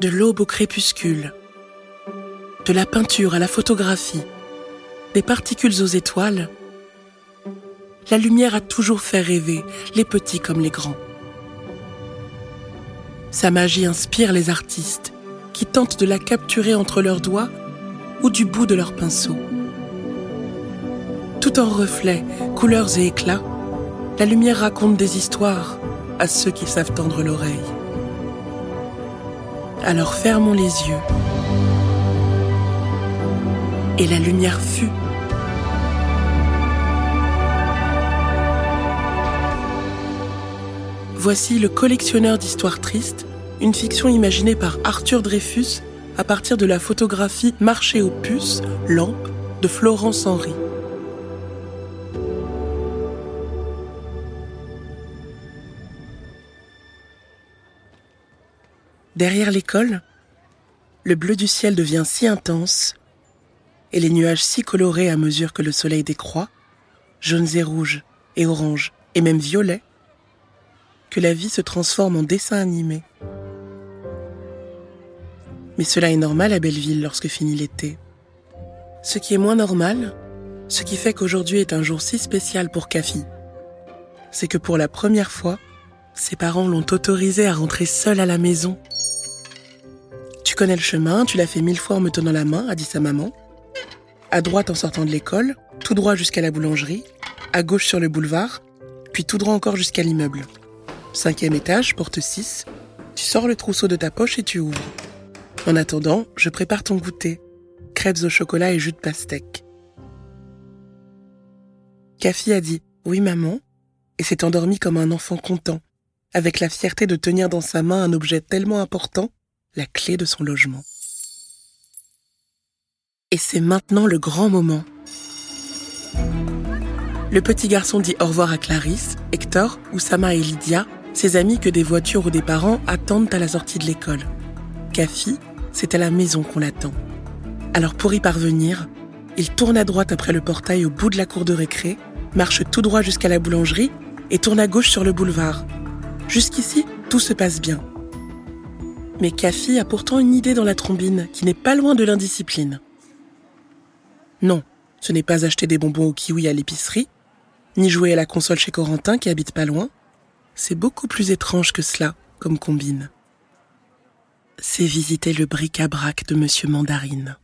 De l'aube au crépuscule, de la peinture à la photographie, des particules aux étoiles, la lumière a toujours fait rêver les petits comme les grands. Sa magie inspire les artistes qui tentent de la capturer entre leurs doigts ou du bout de leur pinceau. Tout en reflets, couleurs et éclats, la lumière raconte des histoires à ceux qui savent tendre l'oreille. Alors fermons les yeux. Et la lumière fut. Voici Le collectionneur d'histoires tristes, une fiction imaginée par Arthur Dreyfus à partir de la photographie Marché aux puces, lampe de Florence Henry. Derrière l'école, le bleu du ciel devient si intense et les nuages si colorés à mesure que le soleil décroît, jaunes et rouges et oranges et même violets, que la vie se transforme en dessin animé. Mais cela est normal à Belleville lorsque finit l'été. Ce qui est moins normal, ce qui fait qu'aujourd'hui est un jour si spécial pour Kafi, c'est que pour la première fois, ses parents l'ont autorisé à rentrer seul à la maison connais le chemin, tu l'as fait mille fois en me tenant la main, a dit sa maman. À droite en sortant de l'école, tout droit jusqu'à la boulangerie, à gauche sur le boulevard, puis tout droit encore jusqu'à l'immeuble. Cinquième étage, porte 6. Tu sors le trousseau de ta poche et tu ouvres. En attendant, je prépare ton goûter. Crêpes au chocolat et jus de pastèque. Kafi a dit Oui maman, et s'est endormi comme un enfant content, avec la fierté de tenir dans sa main un objet tellement important la clé de son logement. Et c'est maintenant le grand moment. Le petit garçon dit au revoir à Clarisse, Hector, Oussama et Lydia, ses amis que des voitures ou des parents attendent à la sortie de l'école. Kafi, c'est à la maison qu'on l'attend. Alors pour y parvenir, il tourne à droite après le portail au bout de la cour de récré, marche tout droit jusqu'à la boulangerie et tourne à gauche sur le boulevard. Jusqu'ici, tout se passe bien. Mais Kafi a pourtant une idée dans la trombine qui n'est pas loin de l'indiscipline. Non, ce n'est pas acheter des bonbons au kiwi à l'épicerie, ni jouer à la console chez Corentin qui habite pas loin. C'est beaucoup plus étrange que cela comme combine. C'est visiter le bric-à-brac de Monsieur Mandarine.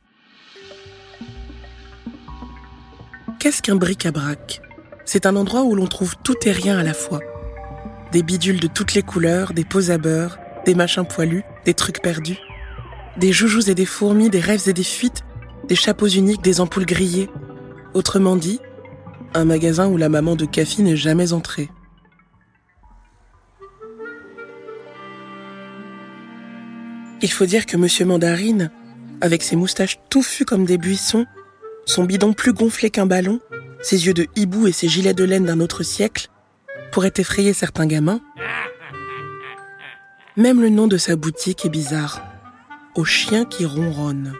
Qu'est-ce qu'un bric-à-brac? C'est un endroit où l'on trouve tout et rien à la fois. Des bidules de toutes les couleurs, des pots à beurre, des machins poilus, des trucs perdus, des joujoux et des fourmis, des rêves et des fuites, des chapeaux uniques, des ampoules grillées. Autrement dit, un magasin où la maman de Kafi n'est jamais entrée. Il faut dire que Monsieur Mandarine, avec ses moustaches touffues comme des buissons, son bidon plus gonflé qu'un ballon, ses yeux de hibou et ses gilets de laine d'un autre siècle, pourrait effrayer certains gamins, même le nom de sa boutique est bizarre. Au chien qui ronronne.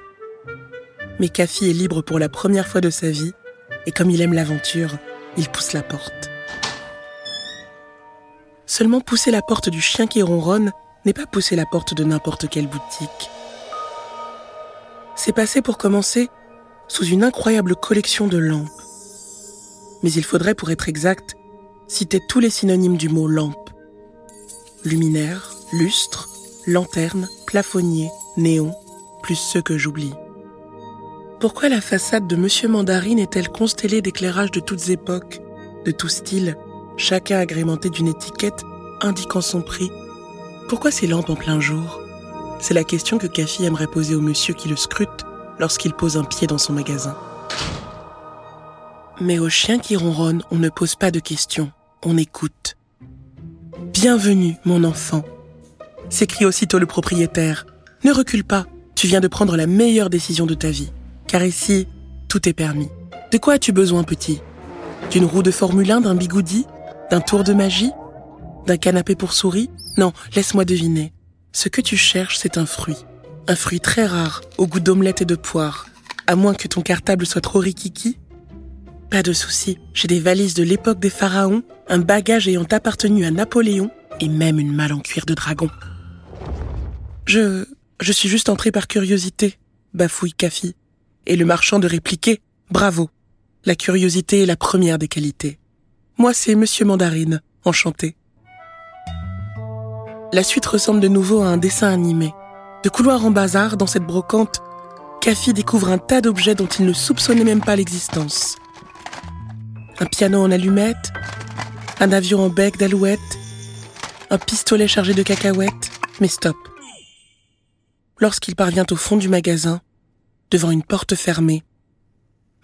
Mais Kafi est libre pour la première fois de sa vie, et comme il aime l'aventure, il pousse la porte. Seulement pousser la porte du chien qui ronronne n'est pas pousser la porte de n'importe quelle boutique. C'est passé pour commencer sous une incroyable collection de lampes. Mais il faudrait, pour être exact, citer tous les synonymes du mot lampe. Luminaire, lustre, lanterne, plafonnier, néon, plus ceux que j'oublie. Pourquoi la façade de Monsieur Mandarine est-elle constellée d'éclairages de toutes époques, de tout style, chacun agrémenté d'une étiquette indiquant son prix? Pourquoi ces lampes en plein jour? C'est la question que Kafi aimerait poser au monsieur qui le scrute lorsqu'il pose un pied dans son magasin. Mais aux chiens qui ronronnent, on ne pose pas de questions, on écoute. Bienvenue, mon enfant, s'écrie aussitôt le propriétaire. Ne recule pas, tu viens de prendre la meilleure décision de ta vie. Car ici, tout est permis. De quoi as-tu besoin, petit? D'une roue de Formule 1, d'un bigoudi? D'un tour de magie? D'un canapé pour souris? Non, laisse-moi deviner. Ce que tu cherches, c'est un fruit. Un fruit très rare, au goût d'omelette et de poire. À moins que ton cartable soit trop rikiki. Pas de souci, j'ai des valises de l'époque des pharaons, un bagage ayant appartenu à Napoléon et même une malle en cuir de dragon. Je. Je suis juste entré par curiosité, bafouille Kafi. Et le marchand de répliquer Bravo. La curiosité est la première des qualités. Moi, c'est Monsieur Mandarine, enchanté. La suite ressemble de nouveau à un dessin animé. De couloir en bazar, dans cette brocante, Kafi découvre un tas d'objets dont il ne soupçonnait même pas l'existence. Un piano en allumette, un avion en bec d'alouette, un pistolet chargé de cacahuètes, mais stop. Lorsqu'il parvient au fond du magasin, devant une porte fermée,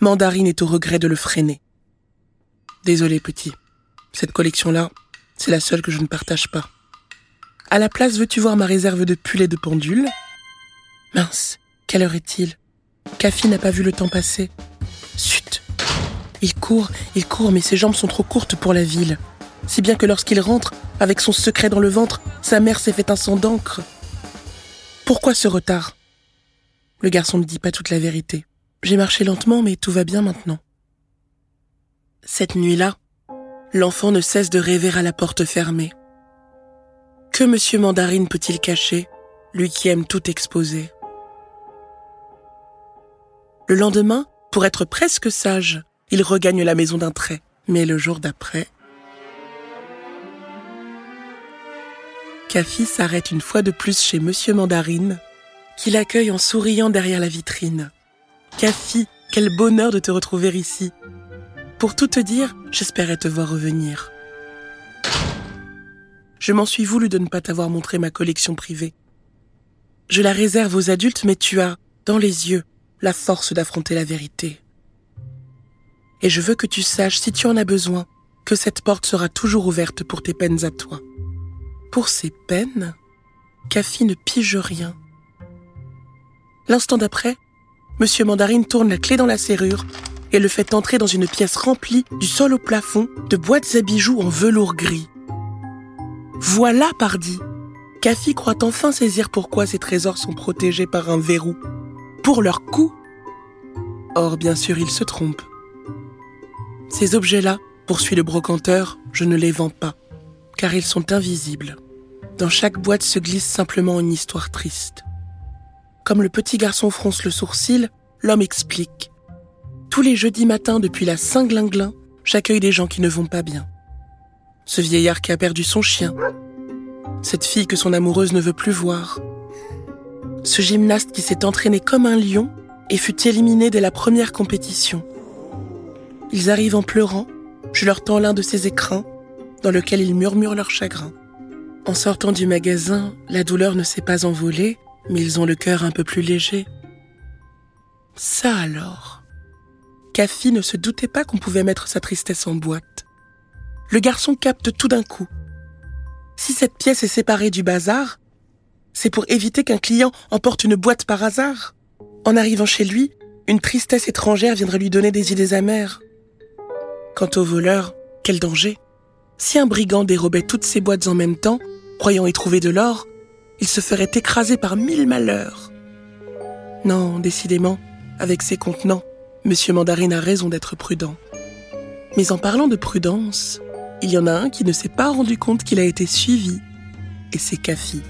Mandarine est au regret de le freiner. Désolé petit, cette collection-là, c'est la seule que je ne partage pas. À la place, veux-tu voir ma réserve de pulls et de pendules Mince, quelle heure est-il? Kafi n'a pas vu le temps passer. Chut Il court, il court, mais ses jambes sont trop courtes pour la ville. Si bien que lorsqu'il rentre, avec son secret dans le ventre, sa mère s'est fait un sang d'encre. Pourquoi ce retard? Le garçon ne dit pas toute la vérité. J'ai marché lentement, mais tout va bien maintenant. Cette nuit-là, l'enfant ne cesse de rêver à la porte fermée. Que Monsieur Mandarine peut-il cacher, lui qui aime tout exposer? Le lendemain, pour être presque sage, il regagne la maison d'un trait. Mais le jour d'après... Kafi s'arrête une fois de plus chez Monsieur Mandarine, qui l'accueille en souriant derrière la vitrine. Kafi, quel bonheur de te retrouver ici. Pour tout te dire, j'espérais te voir revenir. Je m'en suis voulu de ne pas t'avoir montré ma collection privée. Je la réserve aux adultes, mais tu as, dans les yeux, la force d'affronter la vérité. Et je veux que tu saches, si tu en as besoin, que cette porte sera toujours ouverte pour tes peines à toi. Pour ces peines, Kafi ne pige rien. L'instant d'après, Monsieur Mandarine tourne la clé dans la serrure et le fait entrer dans une pièce remplie du sol au plafond de boîtes à bijoux en velours gris. Voilà, pardi. Kafi croit enfin saisir pourquoi ces trésors sont protégés par un verrou. Pour leur coût. Or, bien sûr, il se trompe. Ces objets-là, poursuit le brocanteur, je ne les vends pas, car ils sont invisibles. Dans chaque boîte se glisse simplement une histoire triste. Comme le petit garçon fronce le sourcil, l'homme explique. Tous les jeudis matins depuis la Saint-Glinglin, j'accueille des gens qui ne vont pas bien ce vieillard qui a perdu son chien, cette fille que son amoureuse ne veut plus voir, ce gymnaste qui s'est entraîné comme un lion et fut éliminé dès la première compétition. Ils arrivent en pleurant, je leur tends l'un de ces écrins dans lequel ils murmurent leur chagrin. En sortant du magasin, la douleur ne s'est pas envolée, mais ils ont le cœur un peu plus léger. Ça alors? Kafi ne se doutait pas qu'on pouvait mettre sa tristesse en boîte le garçon capte tout d'un coup. Si cette pièce est séparée du bazar, c'est pour éviter qu'un client emporte une boîte par hasard. En arrivant chez lui, une tristesse étrangère viendrait lui donner des idées amères. Quant au voleur, quel danger? Si un brigand dérobait toutes ces boîtes en même temps, croyant y trouver de l'or, il se ferait écraser par mille malheurs. Non, décidément, avec ses contenants, Monsieur Mandarine a raison d'être prudent. Mais en parlant de prudence, il y en a un qui ne s'est pas rendu compte qu'il a été suivi, et c'est Kafi.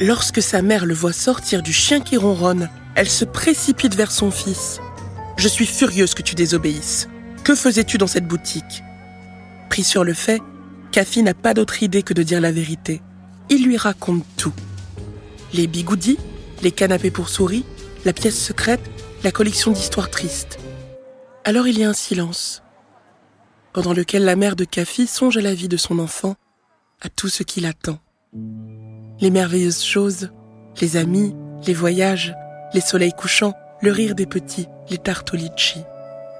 Lorsque sa mère le voit sortir du chien qui ronronne, elle se précipite vers son fils. Je suis furieuse que tu désobéisses. Que faisais-tu dans cette boutique? Pris sur le fait, Kafi n'a pas d'autre idée que de dire la vérité. Il lui raconte tout. Les bigoudis, les canapés pour souris, la pièce secrète, la collection d'histoires tristes. Alors il y a un silence pendant lequel la mère de Kafi songe à la vie de son enfant, à tout ce qui l'attend. Les merveilleuses choses, les amis, les voyages, les soleils couchants, le rire des petits, les tartes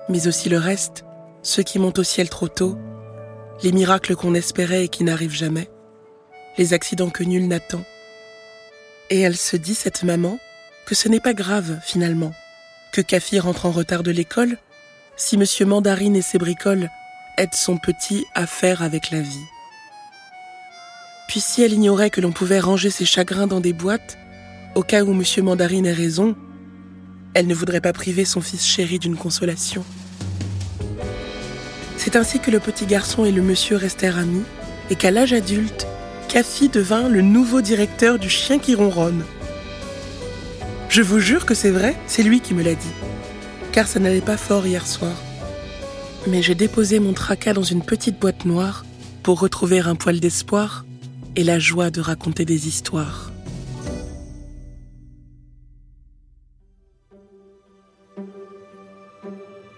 mais aussi le reste, ceux qui montent au ciel trop tôt, les miracles qu'on espérait et qui n'arrivent jamais, les accidents que nul n'attend. Et elle se dit, cette maman, que ce n'est pas grave finalement, que Kafi rentre en retard de l'école, si monsieur Mandarine et ses bricoles aide son petit à faire avec la vie. Puis si elle ignorait que l'on pouvait ranger ses chagrins dans des boîtes, au cas où Monsieur Mandarine ait raison, elle ne voudrait pas priver son fils chéri d'une consolation. C'est ainsi que le petit garçon et le monsieur restèrent amis, et qu'à l'âge adulte, Cathy devint le nouveau directeur du chien qui ronronne. Je vous jure que c'est vrai, c'est lui qui me l'a dit. Car ça n'allait pas fort hier soir. Mais j'ai déposé mon tracas dans une petite boîte noire pour retrouver un poil d'espoir et la joie de raconter des histoires.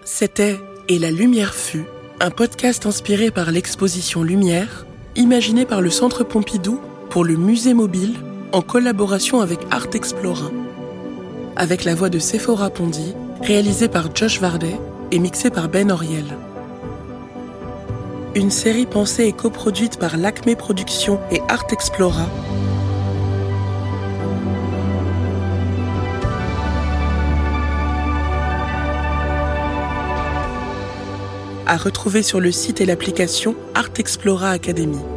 C'était Et la lumière fut, un podcast inspiré par l'exposition Lumière, imaginé par le Centre Pompidou pour le Musée Mobile en collaboration avec Art Explora. Avec la voix de Sephora Pondy, réalisée par Josh Vardet et mixée par Ben Oriel. Une série pensée et coproduite par l'Acme Productions et Art Explora à retrouver sur le site et l'application Art Explora Academy.